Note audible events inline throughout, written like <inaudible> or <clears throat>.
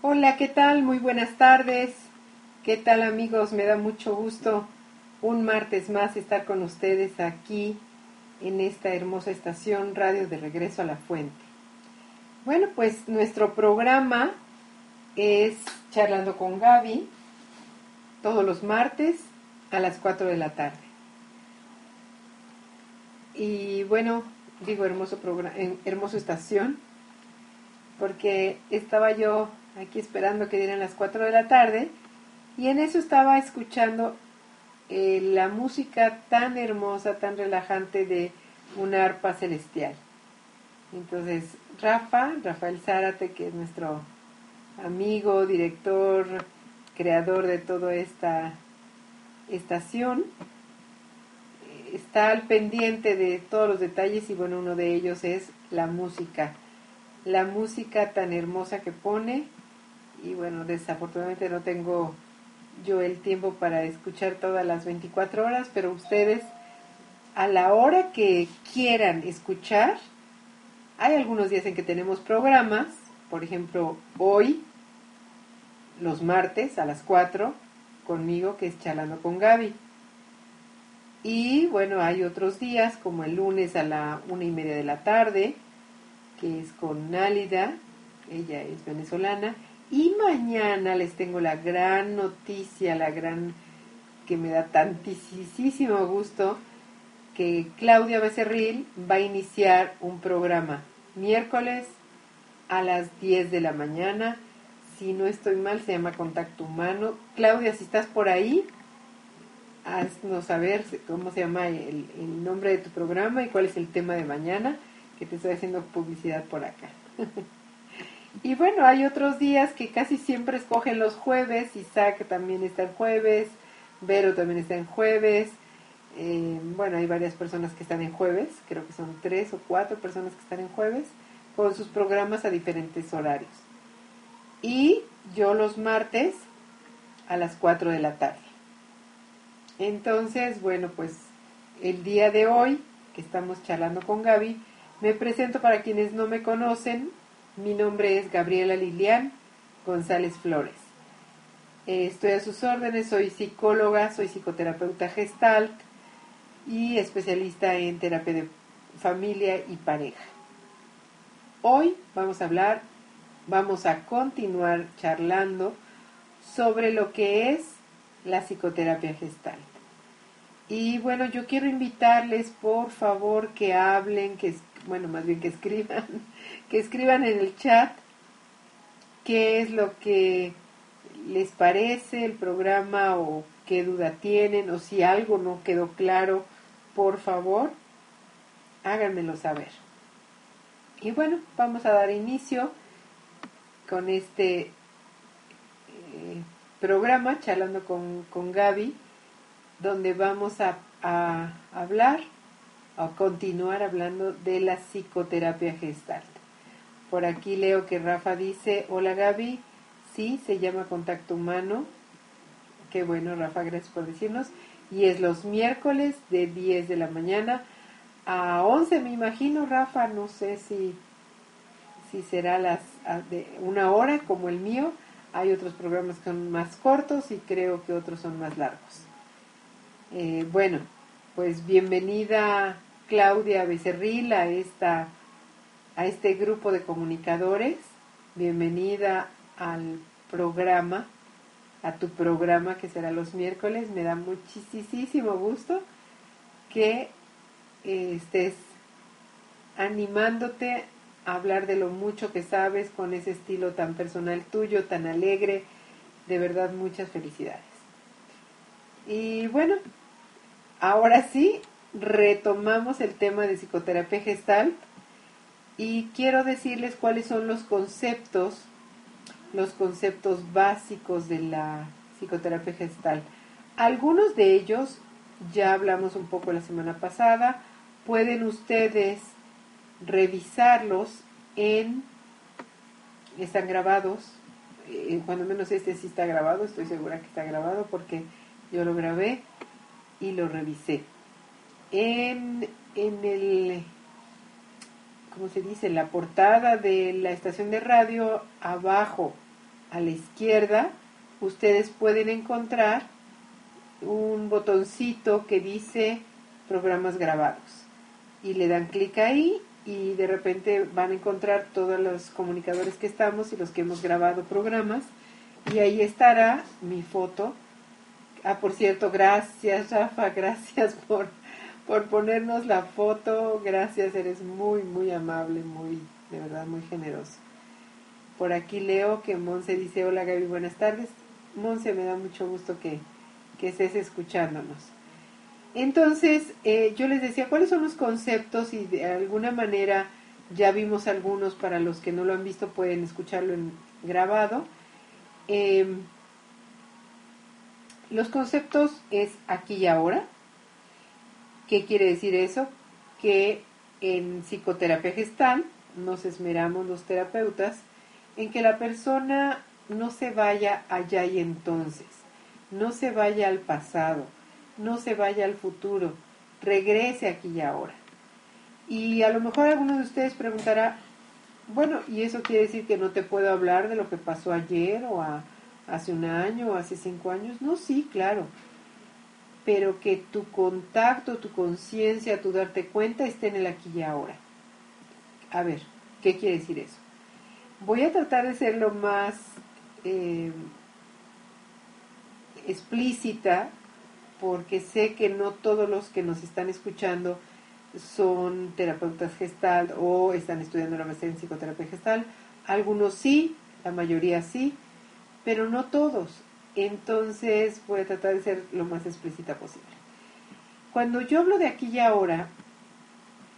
Hola, ¿qué tal? Muy buenas tardes. ¿Qué tal amigos? Me da mucho gusto un martes más estar con ustedes aquí en esta hermosa estación Radio de Regreso a la Fuente. Bueno, pues nuestro programa es Charlando con Gaby todos los martes a las 4 de la tarde. Y bueno, digo hermoso programa, hermoso estación, porque estaba yo aquí esperando que dieran las 4 de la tarde y en eso estaba escuchando eh, la música tan hermosa, tan relajante de una arpa celestial. Entonces, Rafa, Rafael Zárate, que es nuestro amigo, director, creador de toda esta estación, está al pendiente de todos los detalles y bueno, uno de ellos es la música. La música tan hermosa que pone y bueno, desafortunadamente no tengo yo el tiempo para escuchar todas las 24 horas, pero ustedes a la hora que quieran escuchar, hay algunos días en que tenemos programas, por ejemplo, hoy, los martes a las 4, conmigo, que es Charlando con Gaby. Y bueno, hay otros días, como el lunes a la una y media de la tarde, que es con Nálida, ella es venezolana, y mañana les tengo la gran noticia, la gran que me da tantísimo gusto, que Claudia Becerril va a iniciar un programa miércoles a las 10 de la mañana. Si no estoy mal, se llama Contacto Humano. Claudia, si estás por ahí, haznos saber cómo se llama el, el nombre de tu programa y cuál es el tema de mañana, que te estoy haciendo publicidad por acá. <laughs> Y bueno, hay otros días que casi siempre escogen los jueves, Isaac también está en jueves, Vero también está en jueves, eh, bueno, hay varias personas que están en jueves, creo que son tres o cuatro personas que están en jueves, con sus programas a diferentes horarios. Y yo los martes a las 4 de la tarde. Entonces, bueno, pues el día de hoy, que estamos charlando con Gaby, me presento para quienes no me conocen, mi nombre es Gabriela Lilian González Flores. Eh, estoy a sus órdenes, soy psicóloga, soy psicoterapeuta gestalt y especialista en terapia de familia y pareja. Hoy vamos a hablar, vamos a continuar charlando sobre lo que es la psicoterapia gestalt. Y bueno, yo quiero invitarles, por favor, que hablen, que bueno, más bien que escriban <laughs> que escriban en el chat qué es lo que les parece el programa o qué duda tienen o si algo no quedó claro, por favor, háganmelo saber. Y bueno, vamos a dar inicio con este eh, programa, charlando con, con Gaby, donde vamos a, a hablar, a continuar hablando de la psicoterapia gestal. Por aquí leo que Rafa dice, hola Gaby, sí, se llama contacto humano. Qué bueno, Rafa, gracias por decirnos. Y es los miércoles de 10 de la mañana a 11, me imagino, Rafa, no sé si, si será las de una hora como el mío. Hay otros programas que son más cortos y creo que otros son más largos. Eh, bueno, pues bienvenida Claudia Becerril a esta a este grupo de comunicadores. Bienvenida al programa, a tu programa que será los miércoles. Me da muchísimo gusto que eh, estés animándote a hablar de lo mucho que sabes con ese estilo tan personal tuyo, tan alegre. De verdad, muchas felicidades. Y bueno, ahora sí, retomamos el tema de psicoterapia gestal y quiero decirles cuáles son los conceptos, los conceptos básicos de la psicoterapia gestal. Algunos de ellos ya hablamos un poco la semana pasada, pueden ustedes revisarlos en, están grabados, eh, cuando menos este sí está grabado, estoy segura que está grabado porque yo lo grabé y lo revisé. En, en el como se dice, la portada de la estación de radio, abajo, a la izquierda, ustedes pueden encontrar un botoncito que dice programas grabados. Y le dan clic ahí y de repente van a encontrar todos los comunicadores que estamos y los que hemos grabado programas. Y ahí estará mi foto. Ah, por cierto, gracias Rafa, <laughs> gracias por, por ponernos la foto. Gracias, eres muy, muy amable, muy, de verdad, muy generoso. Por aquí leo que Monse dice, hola Gaby, buenas tardes. Monse, me da mucho gusto que, que estés escuchándonos. Entonces, eh, yo les decía, ¿cuáles son los conceptos? Y de alguna manera ya vimos algunos, para los que no lo han visto pueden escucharlo en grabado. Em, los conceptos es aquí y ahora. ¿Qué quiere decir eso? Que en psicoterapia gestal nos esmeramos los terapeutas en que la persona no se vaya allá y entonces, no se vaya al pasado, no se vaya al futuro, regrese aquí y ahora. Y a lo mejor alguno de ustedes preguntará, bueno, ¿y eso quiere decir que no te puedo hablar de lo que pasó ayer o hace un año o hace cinco años? No, sí, claro. Pero que tu contacto, tu conciencia, tu darte cuenta esté en el aquí y ahora. A ver, ¿qué quiere decir eso? Voy a tratar de ser lo más eh, explícita porque sé que no todos los que nos están escuchando son terapeutas gestal o están estudiando la maestría en psicoterapia gestal. Algunos sí, la mayoría sí, pero no todos. Entonces voy a tratar de ser lo más explícita posible. Cuando yo hablo de aquí y ahora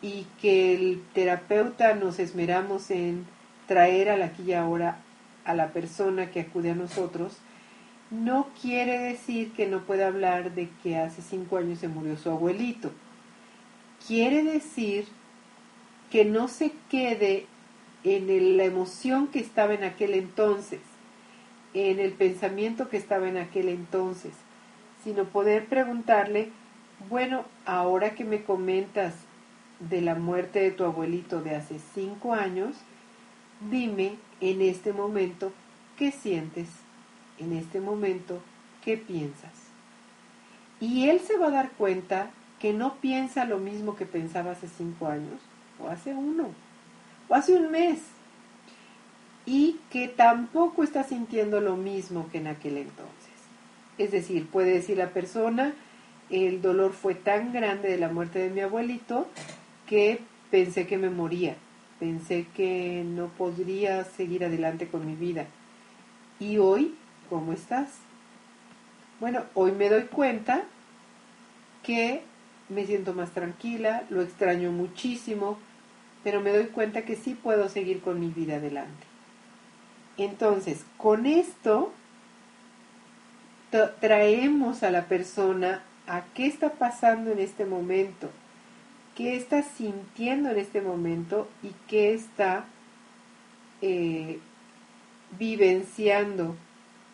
y que el terapeuta nos esmeramos en traer al aquí y ahora a la persona que acude a nosotros, no quiere decir que no pueda hablar de que hace cinco años se murió su abuelito. Quiere decir que no se quede en la emoción que estaba en aquel entonces, en el pensamiento que estaba en aquel entonces, sino poder preguntarle, bueno, ahora que me comentas de la muerte de tu abuelito de hace cinco años, dime en este momento qué sientes, en este momento qué piensas. Y él se va a dar cuenta que no piensa lo mismo que pensaba hace cinco años, o hace uno, o hace un mes, y que tampoco está sintiendo lo mismo que en aquel entonces. Es decir, puede decir la persona, el dolor fue tan grande de la muerte de mi abuelito que pensé que me moría pensé que no podría seguir adelante con mi vida. ¿Y hoy cómo estás? Bueno, hoy me doy cuenta que me siento más tranquila, lo extraño muchísimo, pero me doy cuenta que sí puedo seguir con mi vida adelante. Entonces, con esto traemos a la persona a qué está pasando en este momento qué está sintiendo en este momento y qué está eh, vivenciando,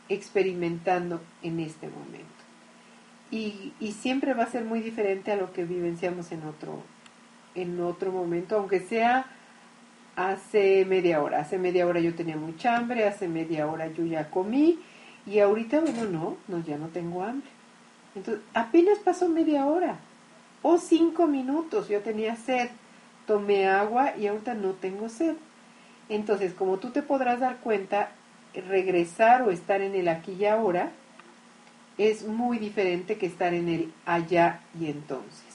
experimentando en este momento. Y, y, siempre va a ser muy diferente a lo que vivenciamos en otro, en otro momento, aunque sea hace media hora. Hace media hora yo tenía mucha hambre, hace media hora yo ya comí y ahorita, bueno, no, no, ya no tengo hambre. Entonces, apenas pasó media hora o cinco minutos. Yo tenía sed, tomé agua y ahorita no tengo sed. Entonces, como tú te podrás dar cuenta, regresar o estar en el aquí y ahora es muy diferente que estar en el allá y entonces.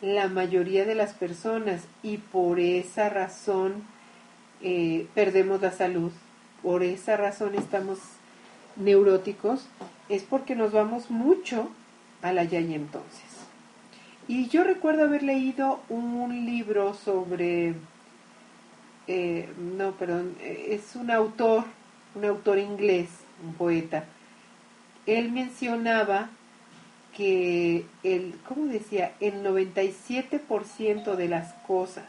La mayoría de las personas y por esa razón eh, perdemos la salud, por esa razón estamos neuróticos, es porque nos vamos mucho al allá y entonces. Y yo recuerdo haber leído un libro sobre, eh, no, perdón, es un autor, un autor inglés, un poeta. Él mencionaba que el, ¿cómo decía? El 97% de las cosas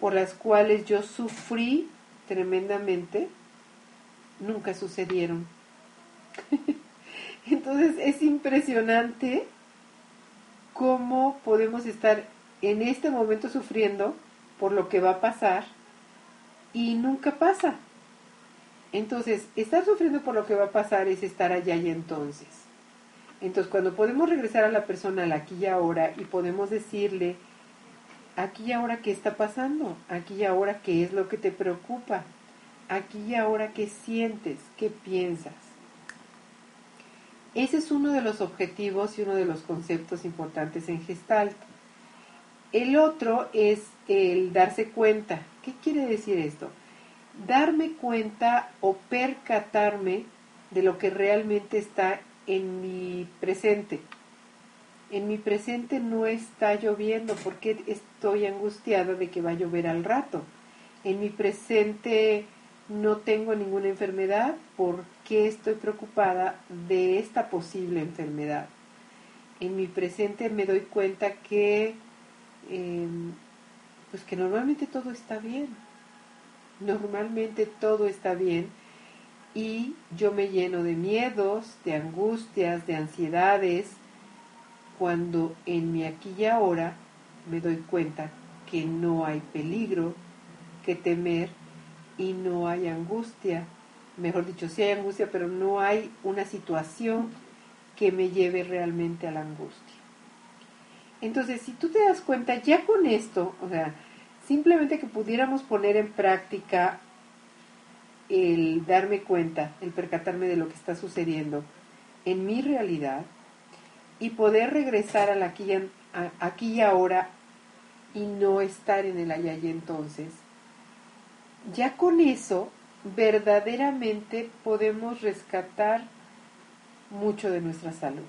por las cuales yo sufrí tremendamente nunca sucedieron. <laughs> Entonces es impresionante cómo podemos estar en este momento sufriendo por lo que va a pasar y nunca pasa. Entonces, estar sufriendo por lo que va a pasar es estar allá y entonces. Entonces, cuando podemos regresar a la persona al aquí y ahora y podemos decirle, aquí y ahora qué está pasando, aquí y ahora qué es lo que te preocupa, aquí y ahora qué sientes, qué piensas. Ese es uno de los objetivos y uno de los conceptos importantes en Gestalt. El otro es el darse cuenta. ¿Qué quiere decir esto? Darme cuenta o percatarme de lo que realmente está en mi presente. En mi presente no está lloviendo porque estoy angustiada de que va a llover al rato. En mi presente no tengo ninguna enfermedad, ¿por qué estoy preocupada de esta posible enfermedad? En mi presente me doy cuenta que, em, pues que normalmente todo está bien. Normalmente todo está bien y yo me lleno de miedos, de angustias, de ansiedades, cuando en mi aquí y ahora me doy cuenta que no hay peligro que temer y no hay angustia. Mejor dicho, sí hay angustia, pero no hay una situación que me lleve realmente a la angustia. Entonces, si tú te das cuenta, ya con esto, o sea, simplemente que pudiéramos poner en práctica el darme cuenta, el percatarme de lo que está sucediendo en mi realidad y poder regresar al aquí, aquí y ahora y no estar en el allá y entonces, ya con eso verdaderamente podemos rescatar mucho de nuestra salud.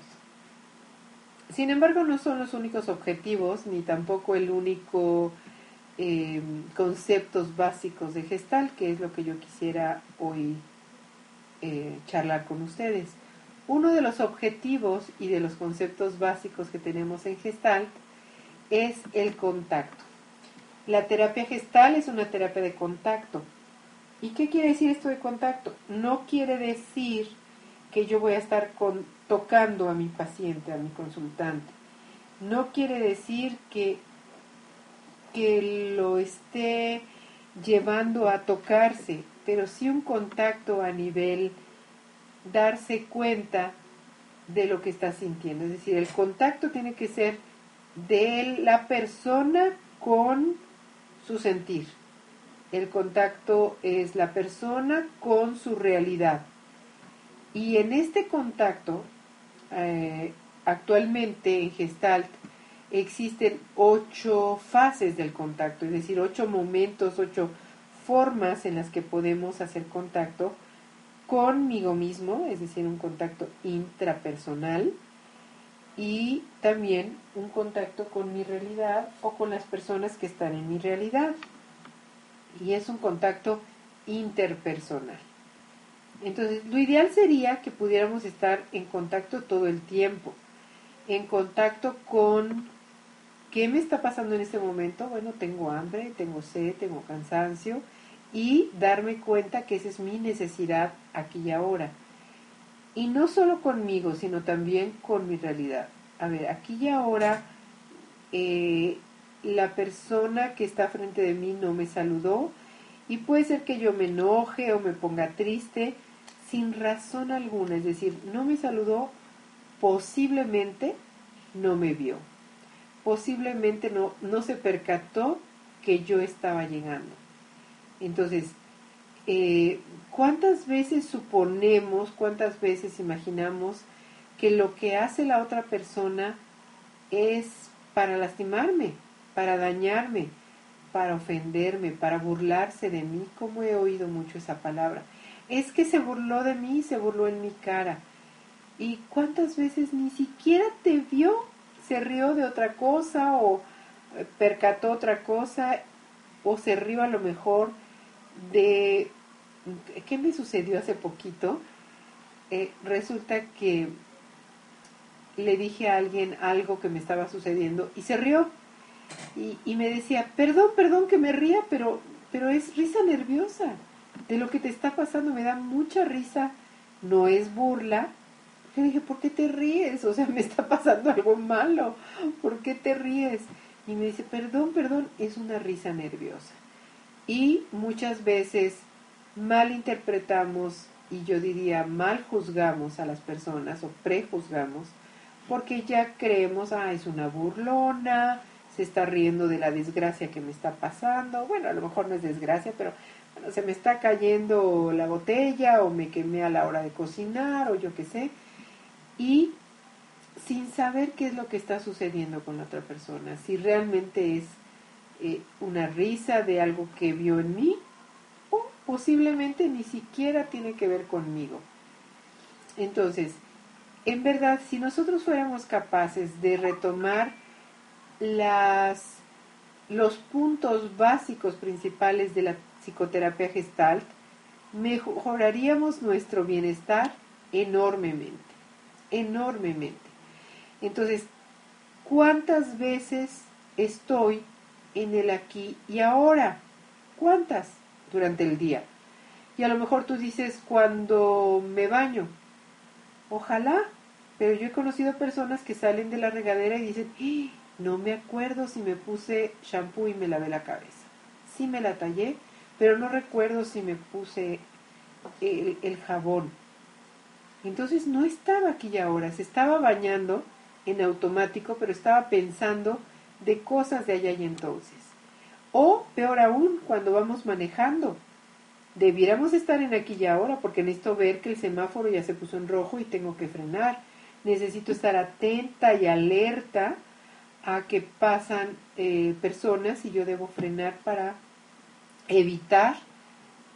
Sin embargo, no son los únicos objetivos, ni tampoco el único eh, conceptos básicos de Gestalt, que es lo que yo quisiera hoy eh, charlar con ustedes. Uno de los objetivos y de los conceptos básicos que tenemos en Gestalt es el contacto. La terapia gestal es una terapia de contacto. ¿Y qué quiere decir esto de contacto? No quiere decir que yo voy a estar tocando a mi paciente, a mi consultante. No quiere decir que, que lo esté llevando a tocarse, pero sí un contacto a nivel darse cuenta de lo que está sintiendo. Es decir, el contacto tiene que ser de la persona con su sentir. El contacto es la persona con su realidad. Y en este contacto, eh, actualmente en Gestalt, existen ocho fases del contacto, es decir, ocho momentos, ocho formas en las que podemos hacer contacto conmigo mismo, es decir, un contacto intrapersonal, y también un contacto con mi realidad o con las personas que están en mi realidad. Y es un contacto interpersonal. Entonces, lo ideal sería que pudiéramos estar en contacto todo el tiempo, en contacto con qué me está pasando en este momento. Bueno, tengo hambre, tengo sed, tengo cansancio y darme cuenta que esa es mi necesidad aquí y ahora y no solo conmigo, sino también con mi realidad. A ver, aquí y ahora eh, la persona que está frente de mí no me saludó y puede ser que yo me enoje o me ponga triste sin razón alguna, es decir, no me saludó, posiblemente no me vio, posiblemente no, no se percató que yo estaba llegando. Entonces, eh, ¿cuántas veces suponemos, cuántas veces imaginamos que lo que hace la otra persona es para lastimarme, para dañarme, para ofenderme, para burlarse de mí? ¿Cómo he oído mucho esa palabra? Es que se burló de mí, se burló en mi cara. ¿Y cuántas veces ni siquiera te vio? Se rió de otra cosa o eh, percató otra cosa o se rió a lo mejor de qué me sucedió hace poquito. Eh, resulta que le dije a alguien algo que me estaba sucediendo y se rió y, y, me decía, perdón, perdón que me ría, pero, pero es risa nerviosa de lo que te está pasando, me da mucha risa, no es burla. Le dije, ¿por qué te ríes? O sea, <laughs> me está pasando algo malo, ¿por qué te ríes? Y me dice, perdón, perdón, es una risa nerviosa. Y muchas veces mal interpretamos y yo diría mal juzgamos a las personas o prejuzgamos porque ya creemos, ah, es una burlona, se está riendo de la desgracia que me está pasando. Bueno, a lo mejor no es desgracia, pero bueno, se me está cayendo la botella o me quemé a la hora de cocinar o yo qué sé. Y sin saber qué es lo que está sucediendo con la otra persona, si realmente es eh, una risa de algo que vio en mí o posiblemente ni siquiera tiene que ver conmigo. Entonces, en verdad, si nosotros fuéramos capaces de retomar las, los puntos básicos principales de la psicoterapia gestalt, mejoraríamos nuestro bienestar enormemente, enormemente. Entonces, ¿cuántas veces estoy en el aquí y ahora? ¿Cuántas durante el día? Y a lo mejor tú dices cuando me baño. Ojalá, pero yo he conocido personas que salen de la regadera y dicen, ¡Ah! no me acuerdo si me puse shampoo y me lavé la cabeza. Sí me la tallé, pero no recuerdo si me puse el, el jabón. Entonces no estaba aquí y ahora, se estaba bañando en automático, pero estaba pensando de cosas de allá y entonces. O peor aún, cuando vamos manejando. Debiéramos estar en aquí y ahora porque necesito ver que el semáforo ya se puso en rojo y tengo que frenar. Necesito estar atenta y alerta a que pasan eh, personas y yo debo frenar para evitar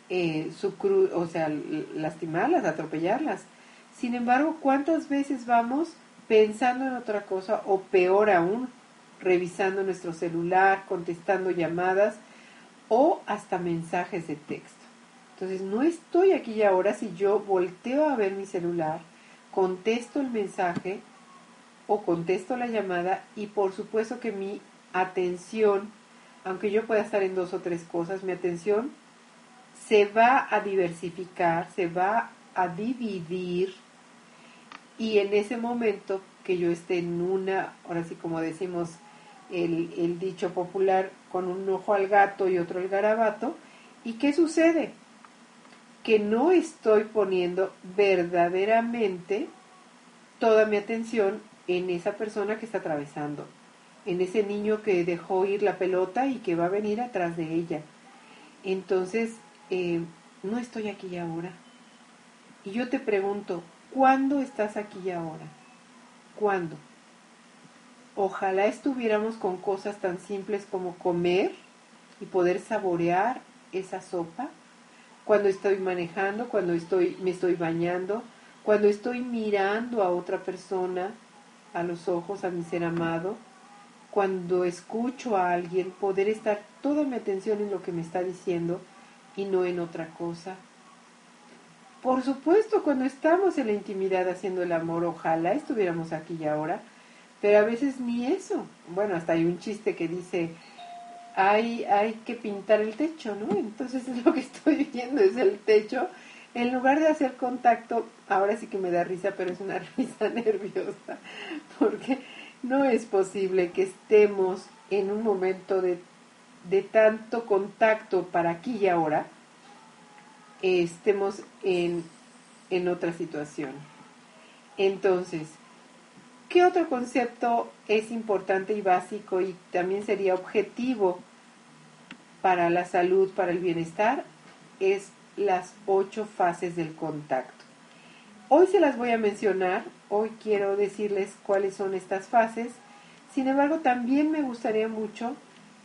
eh, su cru o sea, lastimarlas, atropellarlas. Sin embargo, ¿cuántas veces vamos pensando en otra cosa o peor aún, revisando nuestro celular, contestando llamadas o hasta mensajes de texto? Entonces, no estoy aquí y ahora si yo volteo a ver mi celular, contesto el mensaje o contesto la llamada y por supuesto que mi atención, aunque yo pueda estar en dos o tres cosas, mi atención se va a diversificar, se va a dividir y en ese momento que yo esté en una, ahora sí como decimos el, el dicho popular, con un ojo al gato y otro al garabato, ¿y qué sucede? Que no estoy poniendo verdaderamente toda mi atención en esa persona que está atravesando, en ese niño que dejó ir la pelota y que va a venir atrás de ella. Entonces, eh, no estoy aquí ahora. Y yo te pregunto, ¿cuándo estás aquí ahora? ¿Cuándo? Ojalá estuviéramos con cosas tan simples como comer y poder saborear esa sopa cuando estoy manejando, cuando estoy, me estoy bañando, cuando estoy mirando a otra persona a los ojos a mi ser amado, cuando escucho a alguien, poder estar toda mi atención en lo que me está diciendo y no en otra cosa. Por supuesto, cuando estamos en la intimidad haciendo el amor, ojalá estuviéramos aquí y ahora, pero a veces ni eso. Bueno, hasta hay un chiste que dice, hay, hay que pintar el techo, ¿no? Entonces es <laughs> lo que estoy viendo, es el techo en lugar de hacer contacto, ahora sí que me da risa, pero es una <laughs> risa nerviosa, porque no es posible que estemos en un momento de, tanto contacto para aquí y ahora, estemos en, en otra situación. Entonces, ¿qué otro concepto es importante y básico y también sería objetivo para la salud, para el bienestar? Es las ocho fases del contacto. Hoy se las voy a mencionar, hoy quiero decirles cuáles son estas fases, sin embargo también me gustaría mucho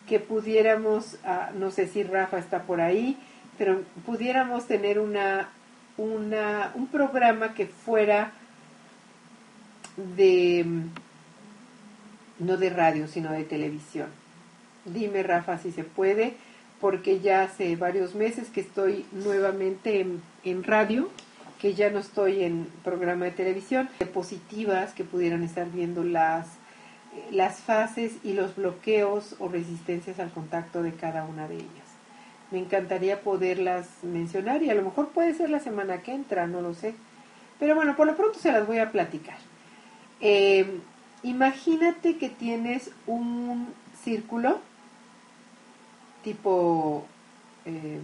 que pudiéramos, ah, no sé si Rafa está por ahí, pero pudiéramos tener una, una, un programa que fuera de, no de radio, sino de televisión. Dime Rafa si se puede porque ya hace varios meses que estoy nuevamente en, radio, que ya no estoy en programa de televisión, positivas que pudieran estar viendo las, las fases y los bloqueos o resistencias al contacto de cada una de ellas. Me encantaría poderlas mencionar y a lo mejor puede ser la semana que entra, no lo sé. Pero bueno, por lo pronto se las voy a platicar. Eh, imagínate que tienes un círculo tipo em,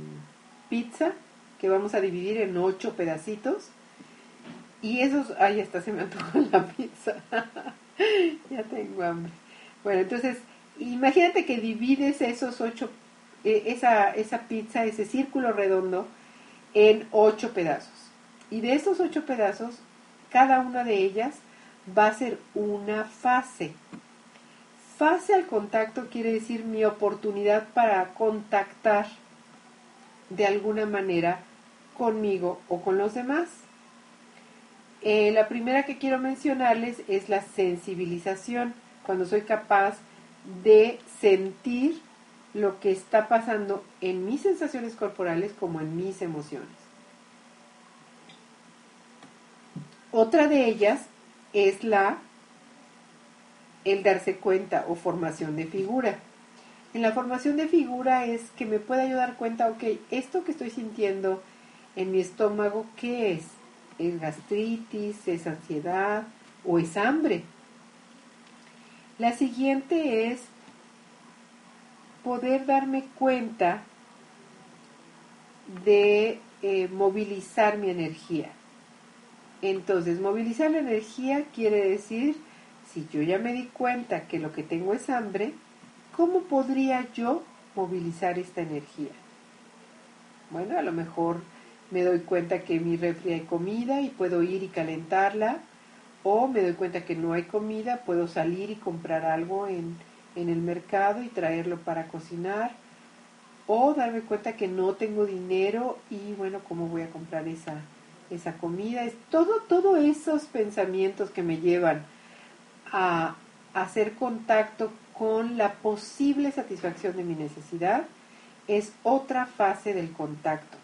pizza que vamos a dividir en ocho pedacitos. Y esos, ay, hasta se me antojó <laughs> la pizza. <laughs> ya tengo hambre. Bueno, entonces, imagínate que divides esos ocho, esa, esa pizza, ese círculo redondo, en ocho pedazos. Y de esos ocho pedazos, cada una de ellas va a ser una fase. Fase al contacto quiere decir mi oportunidad para contactar de alguna manera conmigo o con los demás. Eh, la primera que quiero mencionarles es la sensibilización, cuando soy capaz de sentir lo que está pasando en mis sensaciones corporales como en mis emociones. Otra de ellas es la el darse cuenta o formación de figura. En la formación de figura es que me pueda yo dar cuenta, ok, esto que estoy sintiendo en mi estómago, ¿qué es? ¿Es gastritis? ¿Es ansiedad? ¿O es hambre? La siguiente es poder darme cuenta de eh, movilizar mi energía. Entonces, movilizar la energía quiere decir, si yo ya me di cuenta que lo que tengo es hambre, ¿cómo podría yo movilizar esta energía? Bueno, a lo mejor me doy cuenta que mi refri hay comida y puedo ir y calentarla, o me doy cuenta que no hay comida, puedo salir y comprar algo en, en el mercado y traerlo para cocinar, o darme cuenta que no tengo dinero y bueno, ¿cómo voy a comprar esa, esa comida? Es todo, todos esos pensamientos que me llevan a hacer contacto con la posible satisfacción de mi necesidad es otra fase del contacto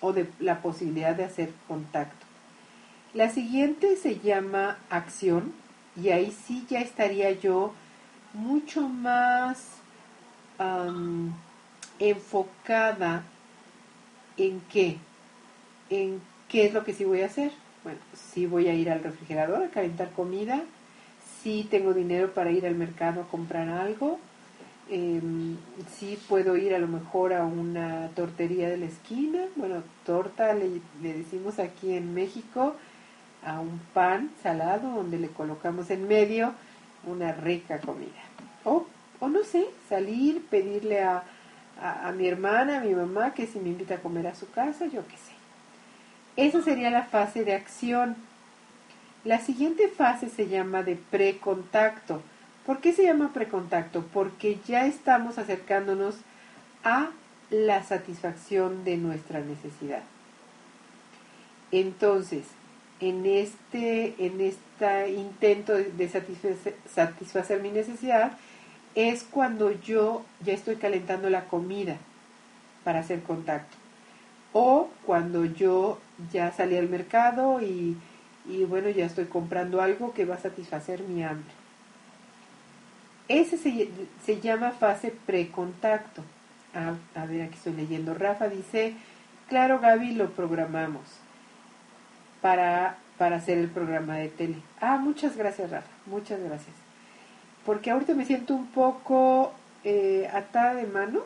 o de la posibilidad de hacer contacto. La siguiente se llama acción y ahí sí ya estaría yo mucho más enfocada en qué, en qué es lo que sí voy a hacer. Bueno, sí voy a ir al refrigerador a calentar comida, sí tengo dinero para ir al mercado a comprar algo, eh, sí puedo ir a lo mejor a una tortería de la esquina, bueno, torta le, decimos aquí en México, a un pan salado donde le colocamos en medio una rica comida. O, o no sé, salir, pedirle a, a, a, mi hermana, a mi mamá, que si me invita a comer a su casa, yo qué sé. Esa sería la fase de acción. La siguiente fase se llama de precontacto. ¿Por qué se llama precontacto? Porque ya estamos acercándonos a la satisfacción de nuestra necesidad. Entonces, en este, en este intento de satisfacer, satisfacer mi necesidad, es cuando yo ya estoy calentando la comida para hacer contacto. O cuando yo ya salí al mercado y, y bueno, ya estoy comprando algo que va a satisfacer mi hambre. Ese se, se llama fase precontacto. Ah, a ver, aquí estoy leyendo. Rafa dice, claro Gaby, lo programamos para, para hacer el programa de tele. Ah, muchas gracias Rafa, muchas gracias. Porque ahorita me siento un poco eh, atada de manos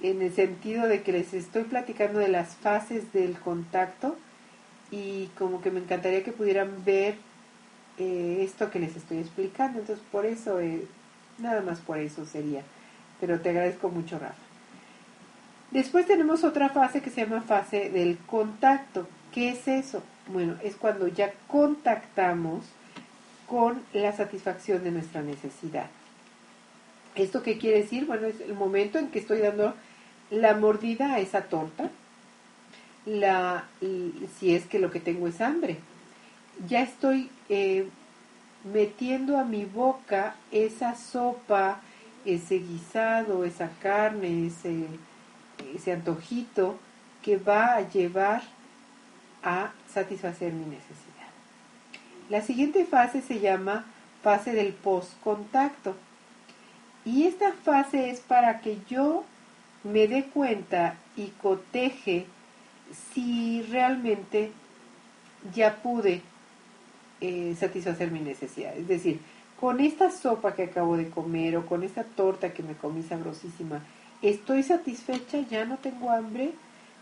en el sentido de que les estoy platicando de las fases del contacto y como que me encantaría que pudieran ver eh, esto que les estoy explicando. Entonces, por eso, eh, nada más por eso sería. Pero te agradezco mucho, Rafa. Después tenemos otra fase que se llama fase del contacto. ¿Qué es eso? Bueno, es cuando ya contactamos con la satisfacción de nuestra necesidad. ¿Esto qué quiere decir? Bueno, es el momento en que estoy dando la mordida a esa torta, la, si es que lo que tengo es hambre ya estoy eh, metiendo a mi boca esa sopa, ese guisado, esa carne, ese, ese antojito que va a llevar a satisfacer mi necesidad. La siguiente fase se llama fase del post-contacto. Y esta fase es para que yo me dé cuenta y coteje si realmente ya pude eh, satisfacer mi necesidad. Es decir, con esta sopa que acabo de comer o con esta torta que me comí sabrosísima, ¿estoy satisfecha? ¿Ya no tengo hambre?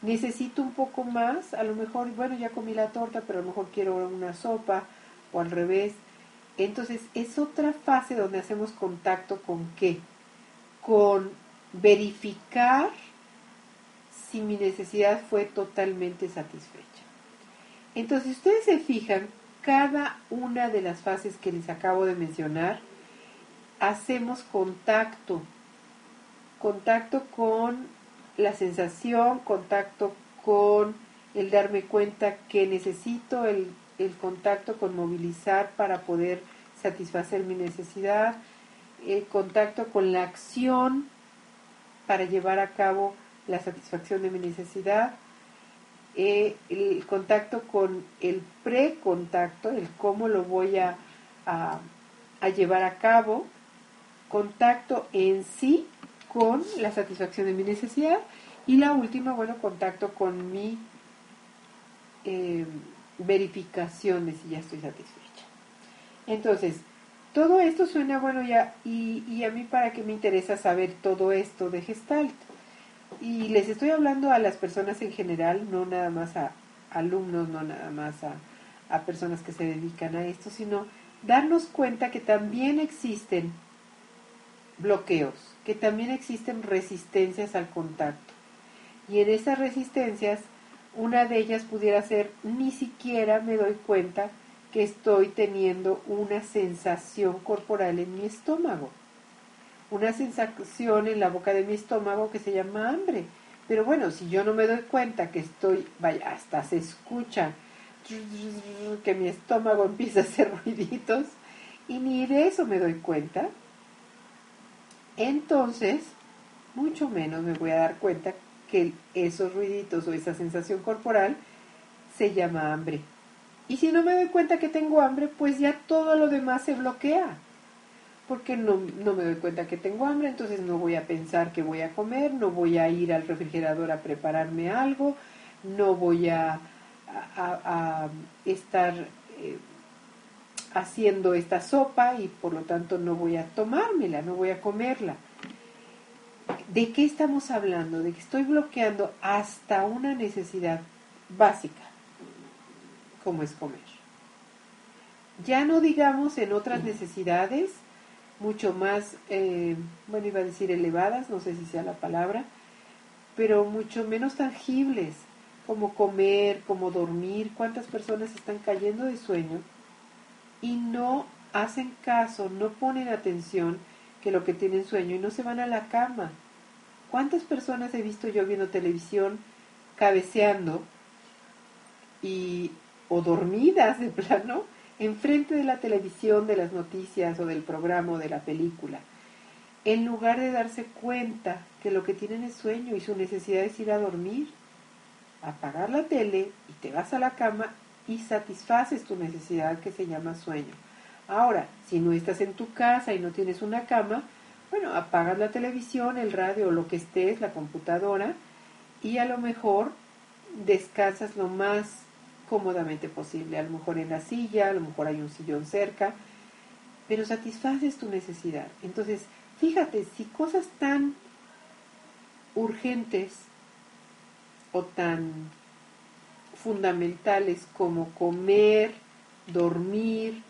Necesito un poco más, a lo mejor, bueno, ya comí la torta, pero a lo mejor quiero una sopa o al revés. Entonces es otra fase donde hacemos contacto con qué? Con verificar si mi necesidad fue totalmente satisfecha. Entonces, si ustedes se fijan, cada una de las fases que les acabo de mencionar, hacemos contacto, contacto con la sensación, contacto con el darme cuenta que necesito el, contacto con movilizar para poder satisfacer mi necesidad, el contacto con la acción para llevar a cabo la satisfacción de mi necesidad, eh, el contacto con el precontacto, el cómo lo voy a, a llevar a cabo, contacto en sí con la satisfacción de mi necesidad y la última, bueno, contacto con mi eh, verificación de si ya estoy satisfecha. Entonces, todo esto suena bueno ya y, y a mí para qué me interesa saber todo esto de Gestalt. Y les estoy hablando a las personas en general, no nada más a alumnos, no nada más a, a personas que se dedican a esto, sino darnos cuenta que también existen bloqueos, que también existen resistencias al contacto. Y en esas resistencias, una de ellas pudiera ser, ni siquiera me doy cuenta que estoy teniendo una sensación corporal en mi estómago. Una sensación en la boca de mi estómago que se llama hambre. Pero bueno, si yo no me doy cuenta que estoy, vaya, hasta se escucha que mi estómago empieza a hacer <laughs> ruiditos y ni de eso me doy cuenta, entonces mucho menos me voy a dar cuenta que esos ruiditos o esa sensación corporal se llama hambre. Y si no me doy cuenta que tengo hambre, pues ya todo lo demás se bloquea. Porque no, no, me doy cuenta que tengo hambre, entonces no voy a pensar que voy a comer, no voy a ir al refrigerador a prepararme algo, no voy a, a, estar eh, haciendo esta sopa y por lo tanto no voy a tomármela, no voy a comerla. ¿De qué estamos hablando? De que estoy bloqueando hasta una necesidad básica, como es comer. Ya no digamos en otras necesidades mucho más, eh, bueno, iba a decir elevadas, no sé si sea la palabra, pero mucho menos tangibles, como comer, como dormir. ¿Cuántas personas están cayendo de sueño y no hacen caso, no ponen atención que lo que tienen sueño y no se van a la cama. ¿Cuántas personas he visto yo viendo televisión cabeceando y o dormidas de plano enfrente de la televisión, de las noticias o del programa o de la película? En lugar de darse cuenta que lo que tienen es sueño y su necesidad es ir a dormir, apagar la tele y te vas a la cama y satisfaces tu necesidad que se llama sueño. Ahora, si no estás en tu casa y no tienes una cama, bueno, apagas la televisión, el radio lo que estés, la computadora, y a lo mejor descansas lo más cómodamente posible. A lo mejor en la silla, a lo mejor hay un sillón cerca, pero satisfaces tu necesidad. Entonces, fíjate, si cosas tan urgentes o tan fundamentales como comer, dormir,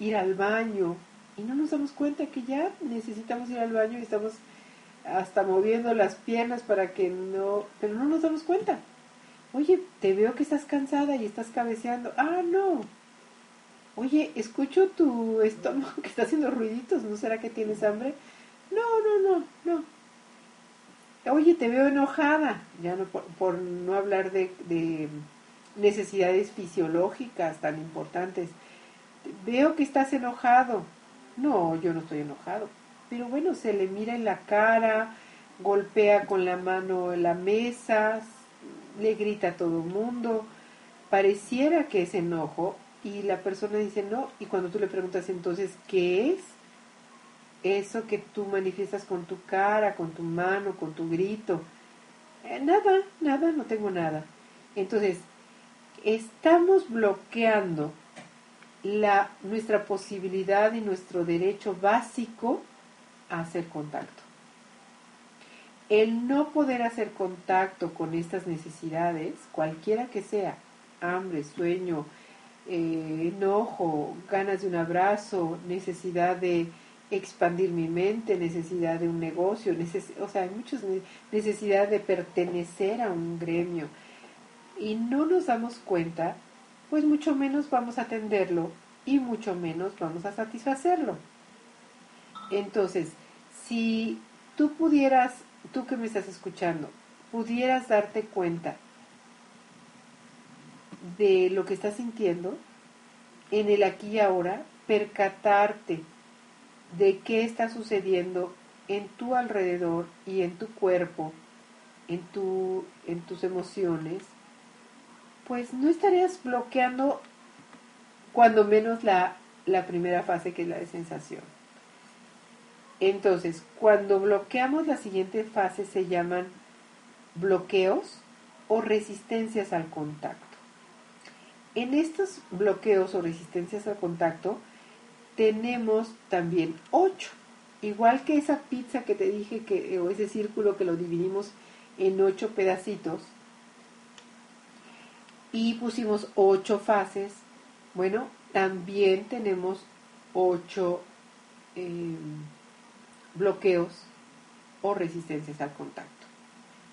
ir al baño, y no nos damos cuenta que ya necesitamos ir al baño y estamos hasta moviendo las piernas para que no, pero no nos damos cuenta. Oye, te veo que estás cansada y estás cabeceando. Ah, no. Oye, escucho tu estómago <laughs> que está haciendo ruiditos. ¿No será que tienes hambre? No, no, no, no oye, te veo enojada, ya no por, no hablar de, de, necesidades fisiológicas tan importantes. Veo que estás enojado. No, yo no estoy enojado. Pero bueno, se le mira en la cara, golpea con la mano la mesa, le grita a todo el mundo. Pareciera que es enojo y la persona dice no. Y cuando tú le preguntas entonces, ¿qué es? Eso que tú manifiestas con tu cara, con tu mano, con tu grito. Eh, nada, nada, no tengo nada. Entonces, estamos bloqueando nuestra posibilidad y nuestro derecho básico a hacer contacto. el no poder hacer contacto con estas necesidades, cualquiera que sea, hambre, sueño, eh, enojo, ganas de un abrazo, necesidad de expandir mi mente, necesidad de un negocio, o sea, hay muchas necesidad de pertenecer a un gremio y no nos damos cuenta, pues mucho menos vamos a atenderlo y mucho menos vamos a satisfacerlo. Entonces, si tú pudieras, tú que me estás escuchando, pudieras darte cuenta de lo que estás sintiendo, en el aquí y ahora, percatarte de qué está sucediendo en tu alrededor y en tu cuerpo, en, tu, en tus emociones, pues no estarías bloqueando cuando menos la, la primera fase que es la de sensación. Entonces, cuando bloqueamos la siguiente fase se llaman bloqueos o resistencias al contacto. En estos bloqueos o resistencias al contacto tenemos también ocho. Igual que esa pizza que te dije que, o ese círculo que lo dividimos en ocho pedacitos y pusimos ocho fases, bueno, también tenemos ocho em, bloqueos o resistencias al contacto.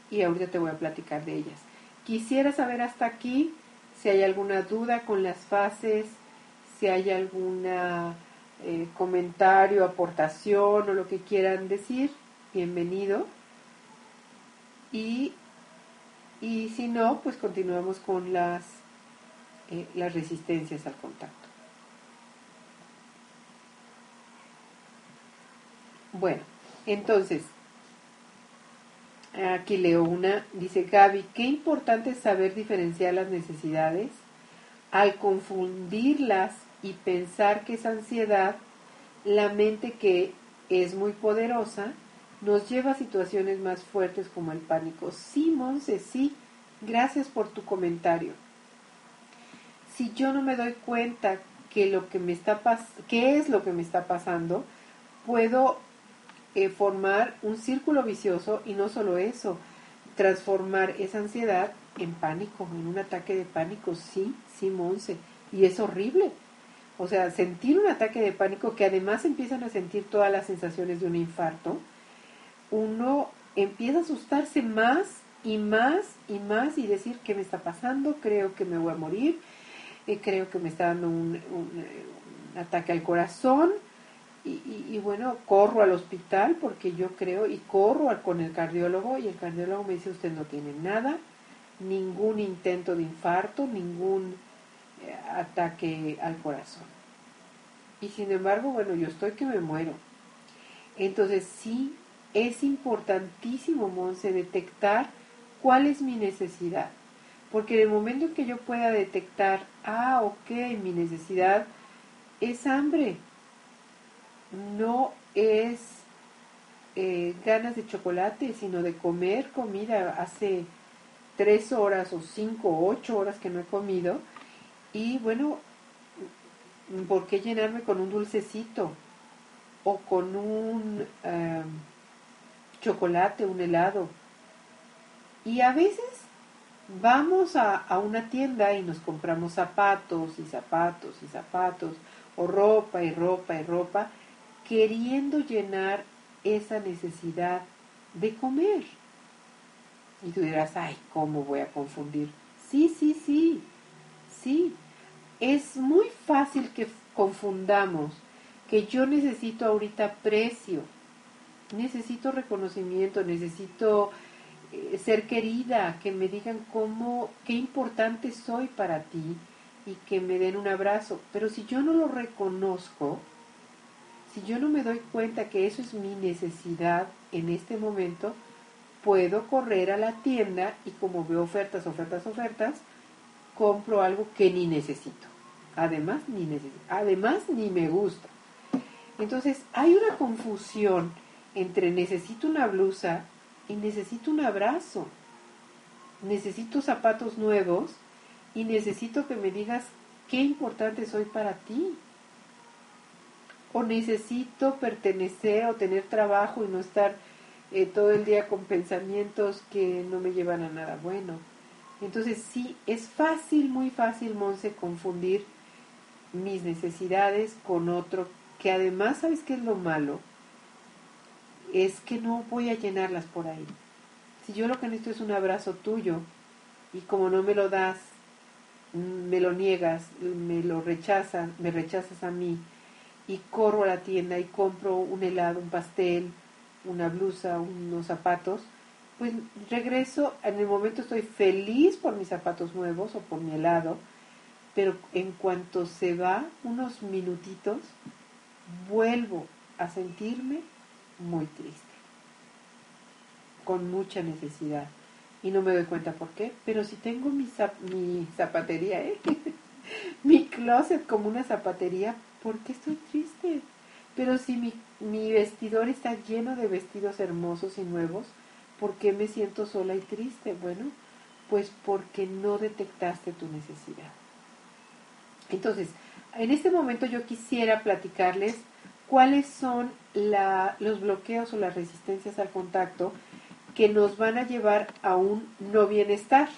Y ahorita te voy a platicar de ellas. Quisiera saber hasta aquí si hay alguna duda con las fases, si hay alguna eh, comentario, aportación o lo que quieran decir, bienvenido. Y, y si no, pues continuamos con las, eh, las resistencias al contacto. Bueno, entonces, Aquí leo una, dice Gaby, qué importante es saber diferenciar las necesidades al confundirlas y pensar que es ansiedad, la mente que es muy poderosa nos lleva a situaciones más fuertes como el pánico. Sí, Monse, sí, gracias por tu comentario. Si yo no me doy cuenta que lo que me está qué es lo que me está pasando, puedo eh, formar un círculo vicioso y no solo eso, transformar esa ansiedad en pánico, en un ataque de pánico, sí, sí, Monse, y es horrible. O sea, sentir un ataque de pánico que además empiezan a sentir todas las sensaciones de un infarto, uno empieza a asustarse más y más y más y decir, ¿qué me está pasando? Creo que me voy a morir, eh, creo que me está dando un, un ataque al corazón, y, bueno, corro al hospital porque yo creo, y corro con el cardiólogo y el cardiólogo me dice, usted no tiene nada, ningún intento de infarto, ningún ataque al corazón. Y sin embargo, bueno, yo estoy que me muero. Entonces sí, es importantísimo, Monse, detectar cuál es mi necesidad. Porque en el momento en que yo pueda detectar, ah, ok, mi necesidad es hambre, no es eh, ganas de chocolate, sino de comer comida. Hace tres horas o cinco o ocho horas que no he comido. Y bueno, ¿por qué llenarme con un dulcecito? O con un em, chocolate, un helado. Y a veces vamos a, a, una tienda y nos compramos zapatos y zapatos y zapatos, o ropa y ropa y ropa, queriendo llenar esa necesidad de comer. Y tú dirás, ay, ¿cómo voy a confundir? Sí, sí, sí, sí. Es muy fácil que confundamos que yo necesito ahorita precio, necesito reconocimiento, necesito eh, ser querida, que me digan cómo, qué importante soy para ti y que me den un abrazo. Pero si yo no lo reconozco, si yo no me doy cuenta que eso es mi necesidad en este momento, puedo correr a la tienda y como veo ofertas, ofertas, ofertas, compro algo que ni necesito. Además, ni necesito. Además, ni me gusta. Entonces, hay una confusión entre necesito una blusa y necesito un abrazo. Necesito zapatos nuevos y necesito que me digas qué importante soy para ti o necesito pertenecer o tener trabajo y no estar eh, todo el día con pensamientos que no me llevan a nada bueno. Entonces sí, es fácil, muy fácil, Monse, confundir mis necesidades con otro, que además, ¿sabes qué es lo malo? Es que no voy a llenarlas por ahí. Si yo lo que necesito es un abrazo tuyo y como no me lo das, me lo niegas, me lo rechazas, me rechazas a mí y corro a la tienda y compro un helado, un pastel, una blusa, unos zapatos, pues regreso, en el momento estoy feliz por mis zapatos nuevos o por mi helado, pero en cuanto se va unos minutitos, vuelvo a sentirme muy triste, con mucha necesidad. Y no me doy cuenta por qué, pero si tengo mi, mi zapatería, ¿eh? <laughs> mi closet como una zapatería, ¿por qué estoy triste? Pero si mi, mi vestidor está lleno de vestidos hermosos y nuevos, ¿por qué me siento sola y triste? Bueno, pues porque no detectaste tu necesidad. Entonces, en este momento yo quisiera platicarles cuáles son los bloqueos o las resistencias al contacto que nos van a llevar a un no bienestar.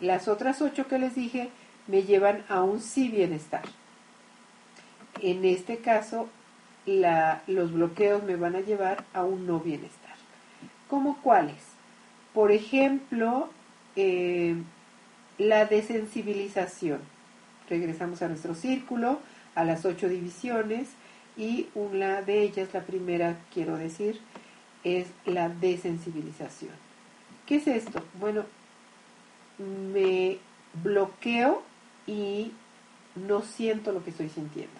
Las otras ocho que les dije me llevan a un sí bienestar. En este caso, los bloqueos me van a llevar a un no bienestar. ¿Cómo cuáles? Por ejemplo, eh, la desensibilización regresamos a nuestro círculo, a las ocho divisiones, y una de ellas, la primera, quiero decir, es la desensibilización. ¿Qué es esto? Bueno, me bloqueo y no siento lo que estoy sintiendo.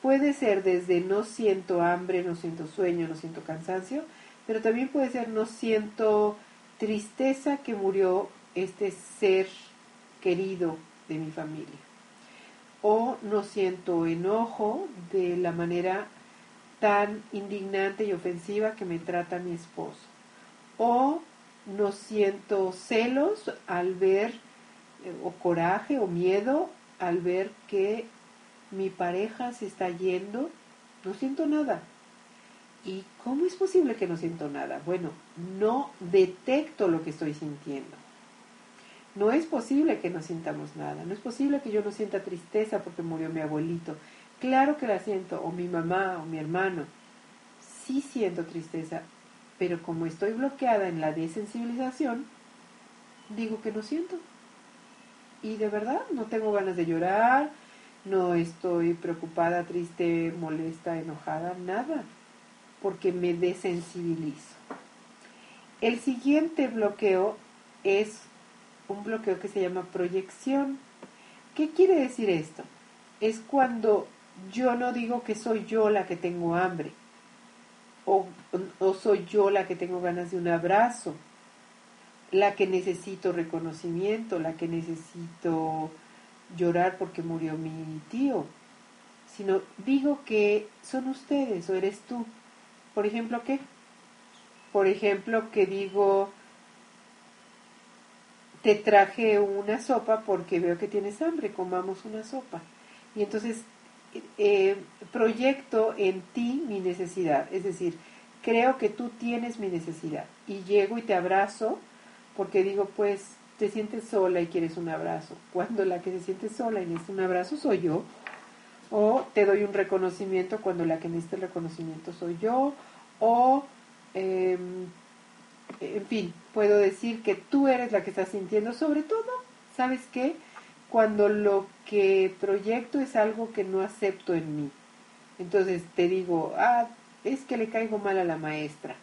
Puede ser desde no siento hambre, no siento sueño, no siento cansancio, pero también puede ser no siento tristeza que murió este ser querido de mi familia. O no siento enojo de la manera tan indignante y ofensiva que me trata mi esposo. O no siento celos al ver, eh, o coraje o miedo al ver que mi pareja se está yendo. No siento nada. ¿Y cómo es posible que no siento nada? Bueno, no detecto lo que estoy sintiendo. No es posible que no sintamos nada, no es posible que yo no sienta tristeza porque murió mi abuelito. Claro que la siento, o mi mamá, o mi hermano. Sí siento tristeza, pero como estoy bloqueada en la desensibilización, digo que no siento. Y de verdad, no tengo ganas de llorar, no estoy preocupada, triste, molesta, enojada, nada, porque me desensibilizo. El siguiente bloqueo es un bloqueo que se llama proyección. ¿Qué quiere decir esto? Es cuando yo no digo que soy yo la que tengo hambre o, soy yo la que tengo ganas de un abrazo, la que necesito reconocimiento, la que necesito llorar porque murió mi tío, sino digo que son ustedes o eres tú. Por ejemplo, ¿qué? Por ejemplo, que digo, te traje una sopa porque veo que tienes hambre, comamos una sopa. Y entonces eh, proyecto en ti mi necesidad, es decir, creo que tú tienes mi necesidad y llego y te abrazo porque digo, pues te sientes sola y quieres un abrazo, cuando la que se siente sola y necesita un abrazo soy yo, o te doy un reconocimiento cuando la que necesita el reconocimiento soy yo, o em, en fin, puedo decir que tú eres la que estás sintiendo, sobre todo, ¿sabes qué? Cuando lo que proyecto es algo que no acepto en mí. Entonces te digo, ah, es que le caigo mal a la maestra,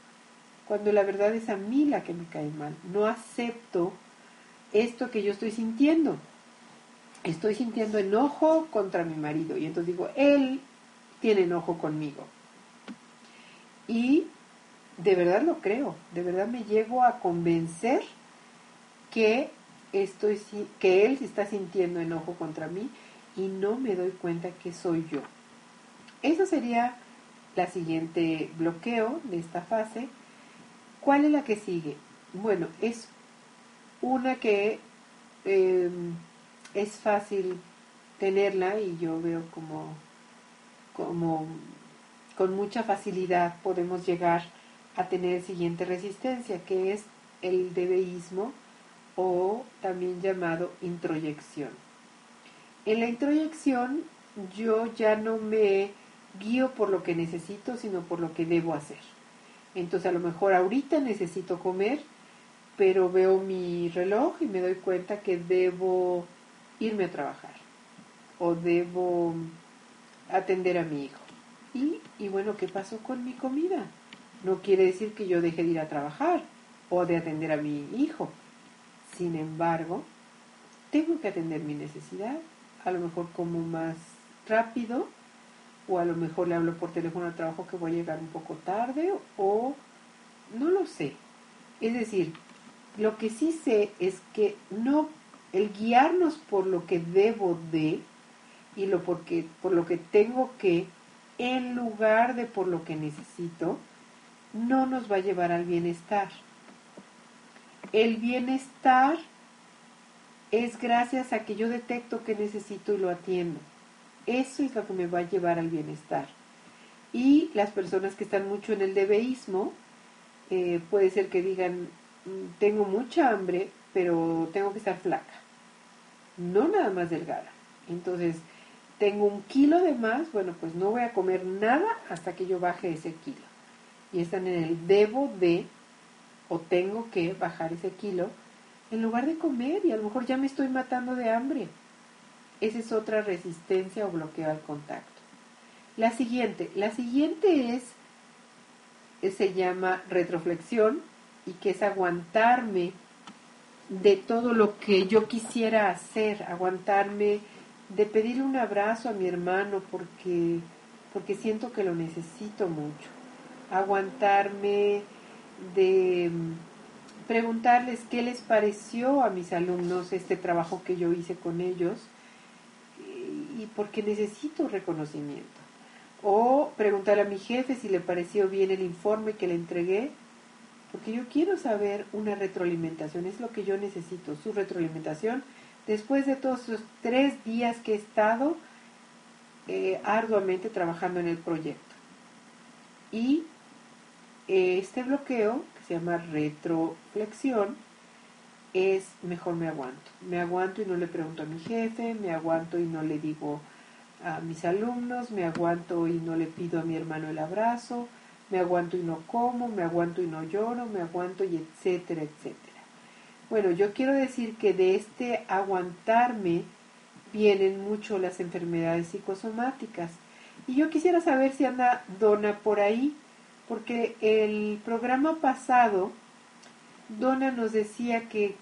cuando la verdad es a mí la que me cae mal. No acepto esto que yo estoy sintiendo. Estoy sintiendo enojo contra mi marido y entonces digo, él tiene enojo conmigo. Y de verdad lo creo, de verdad me llego a convencer que estoy que él está sintiendo enojo contra mí y no me doy cuenta que soy yo. Eso sería la siguiente bloqueo de esta fase. ¿Cuál es la que sigue? Bueno, es una que em, es fácil tenerla y yo veo como, como con mucha facilidad podemos llegar a tener siguiente resistencia, que es el debeísmo o también llamado introyección. En la introyección yo ya no me guío por lo que necesito, sino por lo que debo hacer. Entonces a lo mejor ahorita necesito comer, pero veo mi reloj y me doy cuenta que debo irme a trabajar o debo atender a mi hijo. Y, y bueno, ¿qué pasó con mi comida? No quiere decir que yo deje de ir a trabajar o de atender a mi hijo. Sin embargo, tengo que atender mi necesidad, a lo mejor como más rápido o a lo mejor le hablo por teléfono al trabajo que voy a llegar un poco tarde o no lo sé. Es decir, lo que sí sé es que no el guiarnos por lo que debo de y lo porque por lo que tengo que en lugar de por lo que necesito no nos va a llevar al bienestar. El bienestar es gracias a que yo detecto que necesito y lo atiendo. Eso es lo que me va a llevar al bienestar. Y las personas que están mucho en el debeísmo, eh, puede ser que digan, mm, tengo mucha hambre, pero tengo que estar flaca. No nada más delgada. Entonces, tengo un kilo de más, bueno, pues no voy a comer nada hasta que yo baje ese kilo. Y están en el debo de, o tengo que bajar ese kilo, en lugar de comer y a lo mejor ya me estoy matando de hambre. Esa es otra resistencia o bloqueo al contacto. La siguiente, la siguiente es, se llama retroflexión y que es aguantarme de todo lo que yo quisiera hacer, aguantarme de pedirle un abrazo a mi hermano porque, porque siento que lo necesito mucho, aguantarme de mm, preguntarles qué les pareció a mis alumnos este trabajo que yo hice con ellos y porque necesito reconocimiento. O preguntarle a mi jefe si le pareció bien el informe que le entregué, porque yo quiero saber una retroalimentación, es lo que yo necesito, su retroalimentación, después de todos esos tres días que he estado eh, arduamente trabajando en el proyecto. Y eh, este bloqueo, que se llama retroflexión, es mejor me aguanto. Me aguanto y no le pregunto a mi jefe, me aguanto y no le digo a mis alumnos, me aguanto y no le pido a mi hermano el abrazo, me aguanto y no como, me aguanto y no lloro, me aguanto y etcétera, etcétera. Bueno, yo quiero decir que de este aguantarme vienen mucho las enfermedades psicosomáticas. Y yo quisiera saber si anda Dona por ahí, porque el programa pasado Donna nos decía que,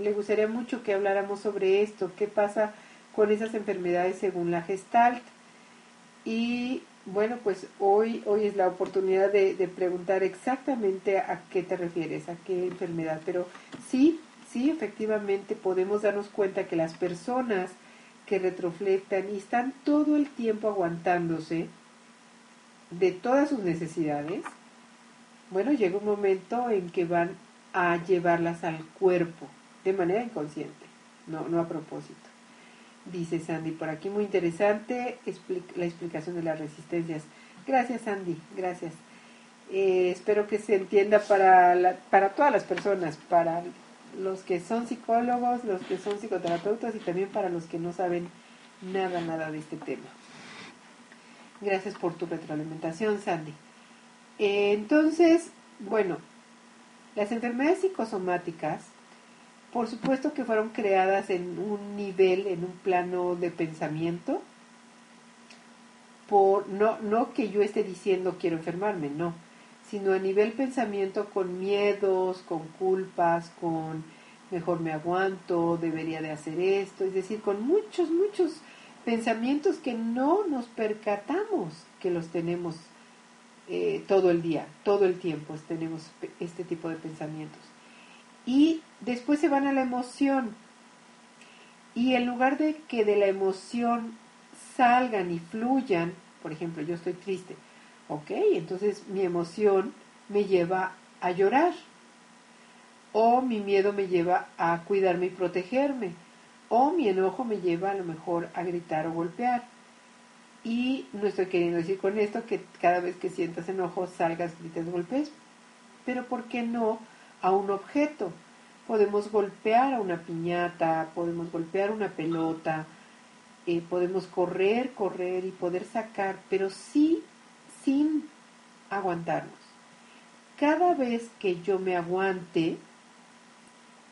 le gustaría mucho que habláramos sobre esto, qué pasa con esas enfermedades según la Gestalt. Y bueno, pues hoy, hoy es la oportunidad de, preguntar exactamente a qué te refieres, a qué enfermedad. Pero sí, sí, efectivamente podemos darnos cuenta que las personas que retroflectan y están todo el tiempo aguantándose de todas sus necesidades, bueno, llega un momento en que van a llevarlas al cuerpo de manera inconsciente, no, no a propósito. Dice Sandy, por aquí muy interesante la explicación de las resistencias. Gracias Sandy, gracias. Eh, espero que se entienda para, para todas las personas, para los que son psicólogos, los que son psicoterapeutas y también para los que no saben nada, nada de este tema. Gracias por tu retroalimentación, Sandy. Eh, entonces, bueno, las enfermedades psicosomáticas, por supuesto que fueron creadas en un nivel, en un plano de pensamiento, por, no, no que yo esté diciendo quiero enfermarme, no, sino a nivel pensamiento con miedos, con culpas, con mejor me aguanto, debería de hacer esto, es decir, con muchos, muchos pensamientos que no nos percatamos que los tenemos eh, todo el día, todo el tiempo tenemos este tipo de pensamientos. Y después se van a la emoción. Y en lugar de que de la emoción salgan y fluyan, por ejemplo, yo estoy triste, ok, entonces mi emoción me lleva a llorar. O mi miedo me lleva a cuidarme y protegerme. O mi enojo me lleva a lo mejor a gritar o golpear y no estoy queriendo decir con esto que cada vez que sientas enojo salgas, grites, golpes. pero ¿por qué no a un objeto? Podemos golpear a una piñata, podemos golpear una pelota, eh, podemos correr, correr y poder sacar, pero sí sin aguantarnos. Cada vez que yo me aguante,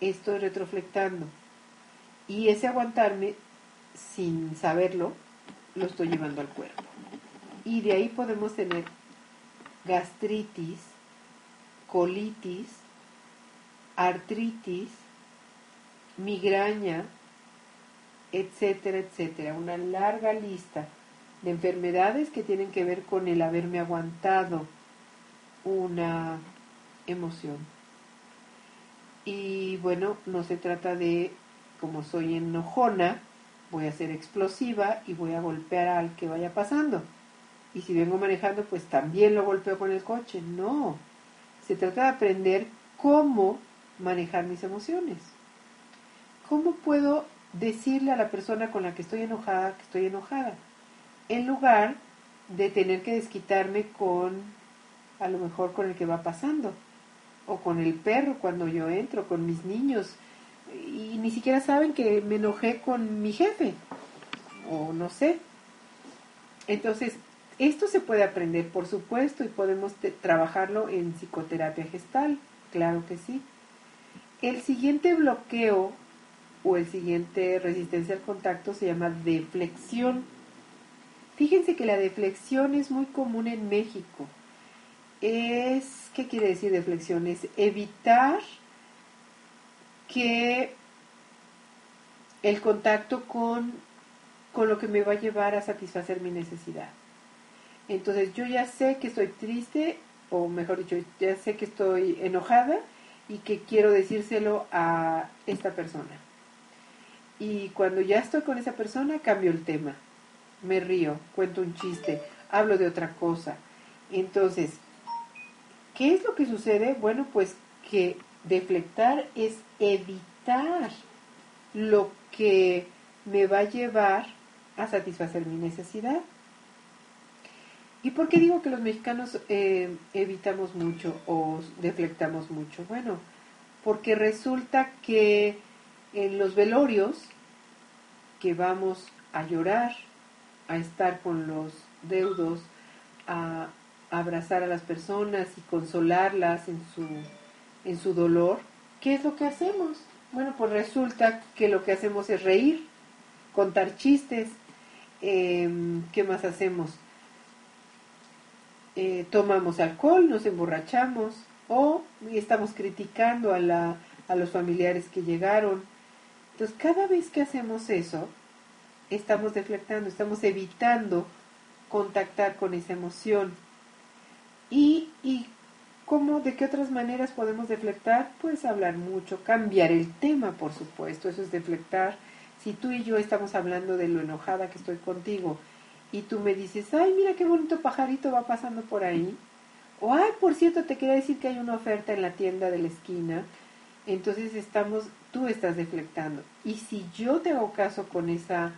estoy retroflectando. Y ese aguantarme, sin saberlo, lo estoy llevando al cuerpo. Y de ahí podemos tener gastritis, colitis, artritis, migraña, etcétera, etcétera. Una larga lista de enfermedades que tienen que ver con el haberme aguantado una emoción. Y bueno, no se trata de, como soy enojona, voy a ser explosiva y voy a golpear al que vaya pasando. Y si vengo manejando, pues también lo golpeo con el coche. No, se trata de aprender cómo manejar mis emociones. ¿Cómo puedo decirle a la persona con la que estoy enojada que estoy enojada? En lugar de tener que desquitarme con, a lo mejor con el que va pasando, o con el perro cuando yo entro, con mis niños, y ni siquiera saben que me enojé con mi jefe, o no sé. Entonces, esto se puede aprender, por supuesto, y podemos trabajarlo en psicoterapia gestal, claro que sí. El siguiente bloqueo o el siguiente resistencia al contacto se llama deflexión. Fíjense que la deflexión es muy común en México. Es, ¿qué quiere decir deflexión? Es evitar que el contacto con, con lo que me va a llevar a satisfacer mi necesidad. Entonces yo ya sé que estoy triste, o mejor dicho, ya sé que estoy enojada y que quiero decírselo a esta persona. Y cuando ya estoy con esa persona, cambio el tema. Me río, cuento un chiste, hablo de otra cosa. Entonces, ¿qué es lo que sucede? Bueno, pues que deflectar es evitar lo que me va a llevar a satisfacer mi necesidad. ¿Y por qué digo que los mexicanos eh, evitamos mucho o deflectamos mucho? Bueno, porque resulta que en los velorios que vamos a llorar, a estar con los deudos, a abrazar a las personas y consolarlas en su, en su dolor, ¿qué es lo que hacemos? Bueno, pues resulta que lo que hacemos es reír, contar chistes, em, ¿qué más hacemos? Eh, tomamos alcohol, nos emborrachamos o estamos criticando a, la, a los familiares que llegaron. Entonces, cada vez que hacemos eso, estamos deflectando, estamos evitando contactar con esa emoción. ¿Y, y cómo, de qué otras maneras podemos deflectar? Pues hablar mucho, cambiar el tema, por supuesto, eso es deflectar. Si tú y yo estamos hablando de lo enojada que estoy contigo y tú me dices, ay, mira qué bonito pajarito va pasando por ahí, o ay, por cierto, te quería decir que hay una oferta en la tienda de la esquina, entonces estamos, tú estás deflectando. Y si yo te hago caso con esa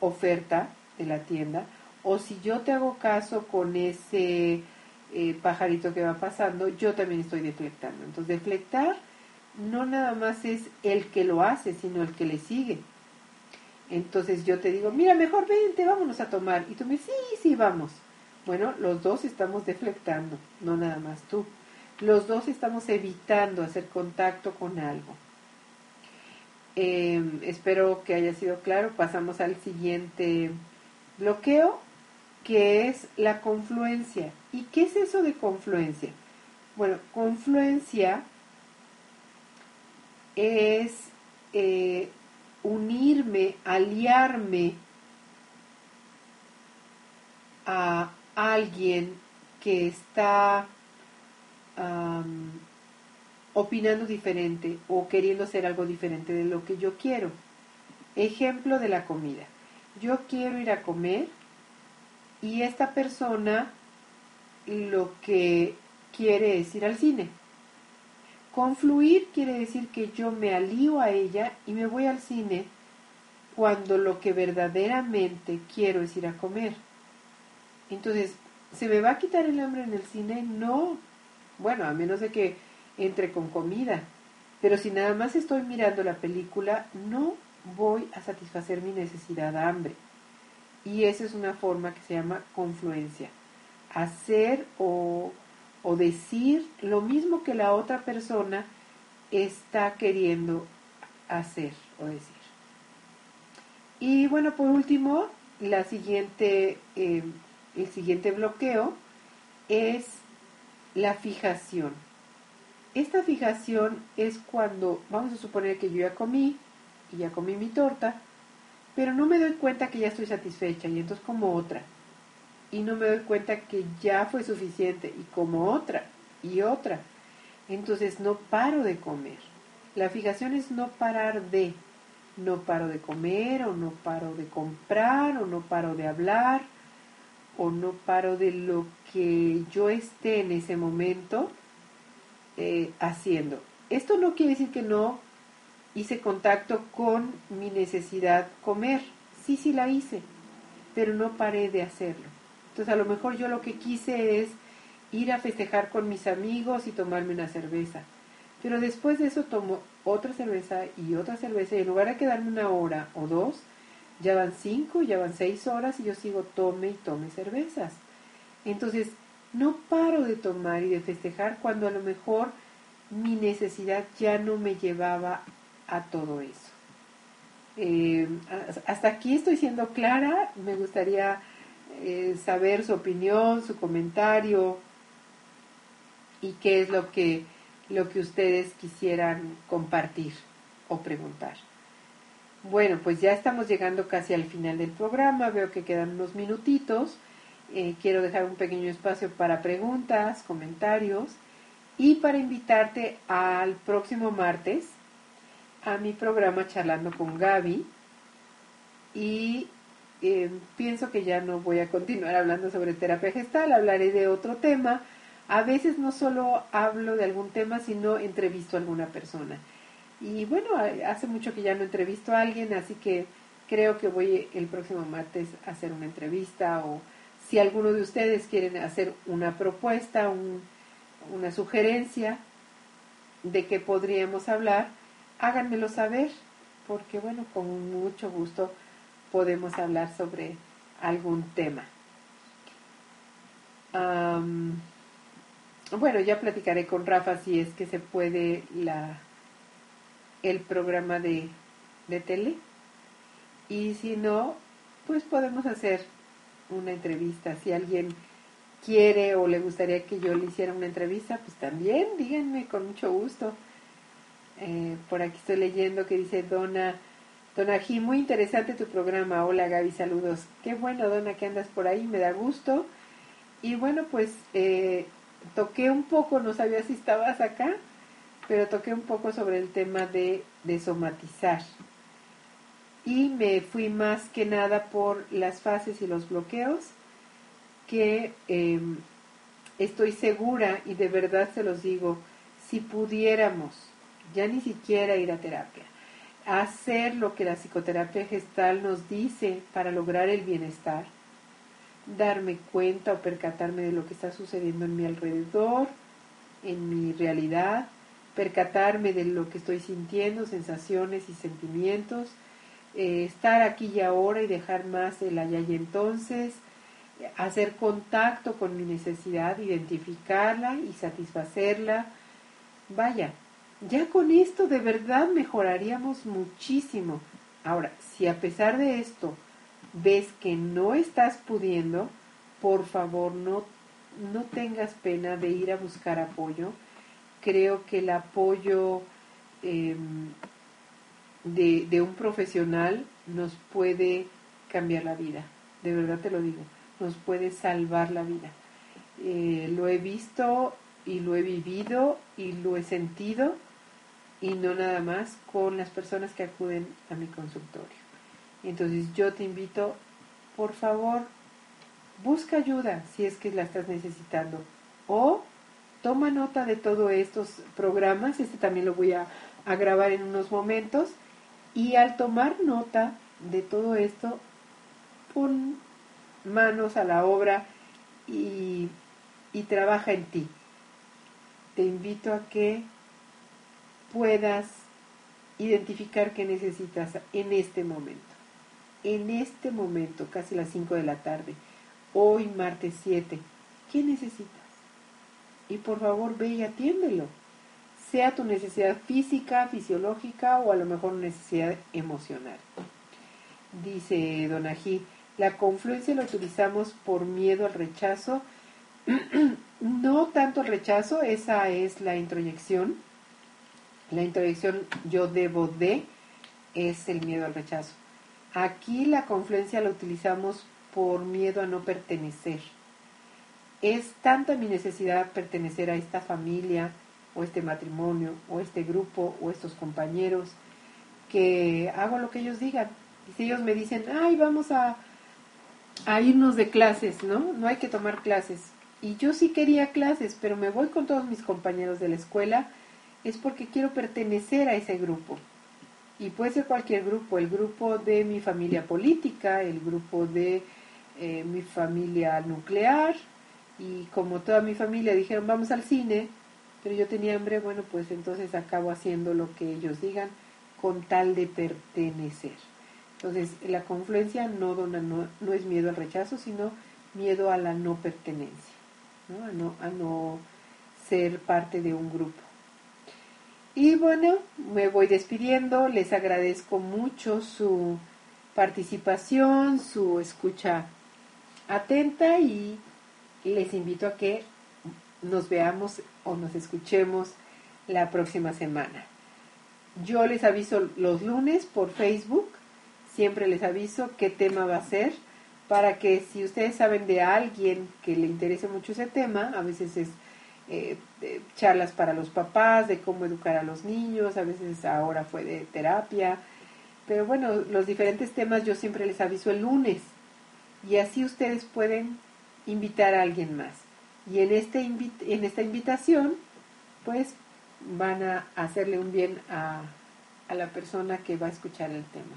oferta de la tienda, o si yo te hago caso con ese eh, pajarito que va pasando, yo también estoy deflectando. Entonces, deflectar no nada más es el que lo hace, sino el que le sigue. Entonces yo te digo, mira, mejor vente, vámonos a tomar. Y tú me dices, sí, sí, vamos. Bueno, los dos estamos deflectando, no nada más tú. Los dos estamos evitando hacer contacto con algo. Em, espero que haya sido claro. Pasamos al siguiente bloqueo, que es la confluencia. ¿Y qué es eso de confluencia? Bueno, confluencia es eh, unirme, aliarme a alguien que está opinando diferente o queriendo hacer algo diferente de lo que yo quiero. Ejemplo de la comida. Yo quiero ir a comer y esta persona lo que quiere es ir al cine. Confluir quiere decir que yo me alío a ella y me voy al cine cuando lo que verdaderamente quiero es ir a comer. Entonces, ¿se me va a quitar el hambre en el cine? No. Bueno, a menos de que entre con comida. Pero si nada más estoy mirando la película, no voy a satisfacer mi necesidad de hambre. Y esa es una forma que se llama confluencia. Hacer o, o decir lo mismo que la otra persona está queriendo hacer o decir. Y bueno, por último, la siguiente, eh, el siguiente bloqueo es la fijación. Esta fijación es cuando, vamos a suponer que yo ya comí y ya comí mi torta, pero no me doy cuenta que ya estoy satisfecha y entonces como otra. Y no me doy cuenta que ya fue suficiente y como otra y otra. Entonces no paro de comer. La fijación es no parar de, no paro de comer o no paro de comprar o no paro de hablar o no paro de lo que yo esté en ese momento eh, haciendo. Esto no quiere decir que no hice contacto con mi necesidad comer. Sí, sí la hice, pero no paré de hacerlo. Entonces a lo mejor yo lo que quise es ir a festejar con mis amigos y tomarme una cerveza. Pero después de eso tomo otra cerveza y otra cerveza y en lugar de quedarme una hora o dos, ya van cinco, ya van seis horas y yo sigo tome y tome cervezas. Entonces, no paro de tomar y de festejar cuando a lo mejor mi necesidad ya no me llevaba a todo eso. Eh, hasta aquí estoy siendo clara, me gustaría eh, saber su opinión, su comentario y qué es lo que lo que ustedes quisieran compartir o preguntar. Bueno, pues ya estamos llegando casi al final del programa, veo que quedan unos minutitos. Eh, quiero dejar un pequeño espacio para preguntas, comentarios y para invitarte al próximo martes a mi programa Charlando con Gaby. Y eh, pienso que ya no voy a continuar hablando sobre terapia gestal, hablaré de otro tema a veces no solo hablo de algún tema, sino entrevisto a alguna persona. Y bueno, hace mucho que ya no entrevisto a alguien, así que creo que voy el próximo martes a hacer una entrevista o si alguno de ustedes quieren hacer una propuesta, una sugerencia de que podríamos hablar, háganmelo saber, porque bueno, con mucho gusto podemos hablar sobre algún tema. Bueno, ya platicaré con Rafa si es que se puede la, el programa de, de tele. Y si no, pues podemos hacer una entrevista. Si alguien quiere o le gustaría que yo le hiciera una entrevista, pues también díganme con mucho gusto. Eh, por aquí estoy leyendo que dice Dona, Dona G, muy interesante tu programa. Hola Gaby, saludos. Qué bueno, Dona, que andas por ahí, me da gusto. Y bueno, pues eh, toqué un poco, no sabía si estabas acá, pero toqué un poco sobre el tema de, somatizar. Y me fui más que nada por las fases y los bloqueos, que em, estoy segura y de verdad se los digo, si pudiéramos ya ni siquiera ir a terapia, hacer lo que la psicoterapia gestal nos dice para lograr el bienestar, darme cuenta o percatarme de lo que está sucediendo en mi alrededor, en mi realidad, percatarme de lo que estoy sintiendo, sensaciones y sentimientos, eh, estar aquí y ahora y dejar más el allá y entonces, hacer contacto con mi necesidad, identificarla y satisfacerla. Vaya, ya con esto de verdad mejoraríamos muchísimo. Ahora, si a pesar de esto ves que no estás pudiendo, por favor no, no tengas pena de ir a buscar apoyo. Creo que el apoyo em, de, de, un profesional nos puede cambiar la vida, de verdad te lo digo, nos puede salvar la vida. Eh, lo he visto y lo he vivido y lo he sentido y no nada más con las personas que acuden a mi consultorio. Entonces yo te invito, por favor, busca ayuda si es que la estás necesitando. O toma nota de todos estos programas, este también lo voy a, grabar en unos momentos. Y al tomar nota de todo esto, pon manos a la obra y, y trabaja en ti. te invito a que puedas identificar qué necesitas en este momento. En este momento, casi las 5 de la tarde, hoy martes 7, ¿qué necesitas? Y por favor ve y atiéndelo. Sea tu necesidad física, fisiológica o a lo mejor necesidad emocional. Dice Don Ají, la confluencia la utilizamos por miedo al rechazo. <clears throat> no tanto el rechazo, esa es la introyección. La introyección yo debo de es el miedo al rechazo. Aquí la confluencia la utilizamos por miedo a no pertenecer. Es tanta mi necesidad pertenecer a esta familia, o este matrimonio, o este grupo, o estos compañeros, que hago lo que ellos digan. Y si ellos me dicen, ay, vamos a, a irnos de clases, ¿no? No hay que tomar clases. Y yo sí quería clases, pero me voy con todos mis compañeros de la escuela, es porque quiero pertenecer a ese grupo. Y puede ser cualquier grupo, el grupo de mi familia política, el grupo de eh, mi familia nuclear, y como toda mi familia dijeron vamos al cine, pero yo tenía hambre, bueno, pues entonces acabo haciendo lo que ellos digan con tal de pertenecer. Entonces, la confluencia no, dona, no, no es miedo al rechazo, sino miedo a la no pertenencia, ¿no? A, no, a no ser parte de un grupo. Y bueno, me voy despidiendo, les agradezco mucho su participación, su escucha atenta y les invito a que nos veamos o nos escuchemos la próxima semana. Yo les aviso los lunes por Facebook siempre les aviso qué tema va a ser para que si ustedes saben de alguien que le interese mucho ese tema, a veces es eh, charlas para los papás, de cómo educar a los niños, a veces ahora fue de terapia, pero bueno, los diferentes temas yo siempre les aviso el lunes y así ustedes pueden invitar a alguien más. Y en, este en esta invitación, pues van a hacerle un bien a, a la persona que va a escuchar el tema.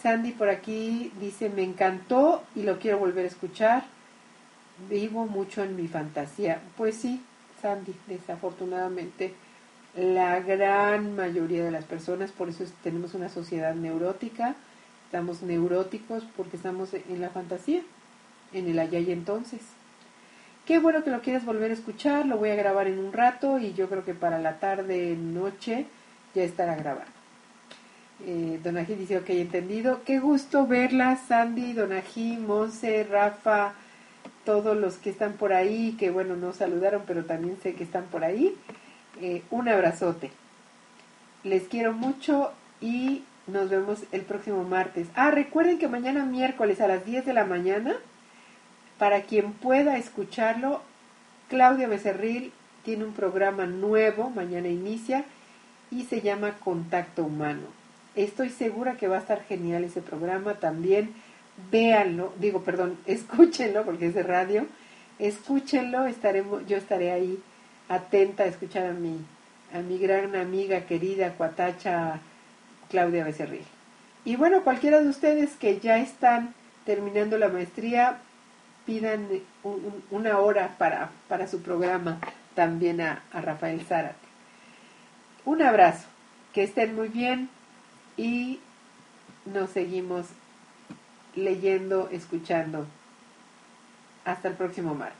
Sandy por aquí dice, me encantó y lo quiero volver a escuchar. Vivo mucho en mi fantasía. Pues sí, Sandy, desafortunadamente la gran mayoría de las personas, por eso tenemos una sociedad neurótica, estamos neuróticos porque estamos en la fantasía, en el allá y entonces. Qué bueno que lo quieras volver a escuchar, lo voy a grabar en un rato y yo creo que para la tarde, noche, ya estará grabado. Eh, Donají dice, ok, entendido. Qué gusto verla, Sandy, Donají, Monse, Rafa, todos los que están por ahí, que bueno, no saludaron, pero también sé que están por ahí. Eh, un abrazote. Les quiero mucho y nos vemos el próximo martes. Ah, recuerden que mañana miércoles a las 10 de la mañana, para quien pueda escucharlo, Claudia Becerril tiene un programa nuevo, mañana inicia, y se llama Contacto Humano Estoy segura que va a estar genial ese programa también. Véanlo, digo, perdón, <laughs> escúchenlo porque es de radio. Escúchenlo, estaremos, yo estaré ahí atenta a escuchar a mi, a mi gran amiga querida Cuatacha Claudia Becerril. Y bueno, cualquiera de ustedes que ya están terminando la maestría, pidan una hora para, para su programa también a, a Rafael Zárate. Un abrazo, que estén muy bien y nos seguimos leyendo, escuchando. Hasta el próximo martes.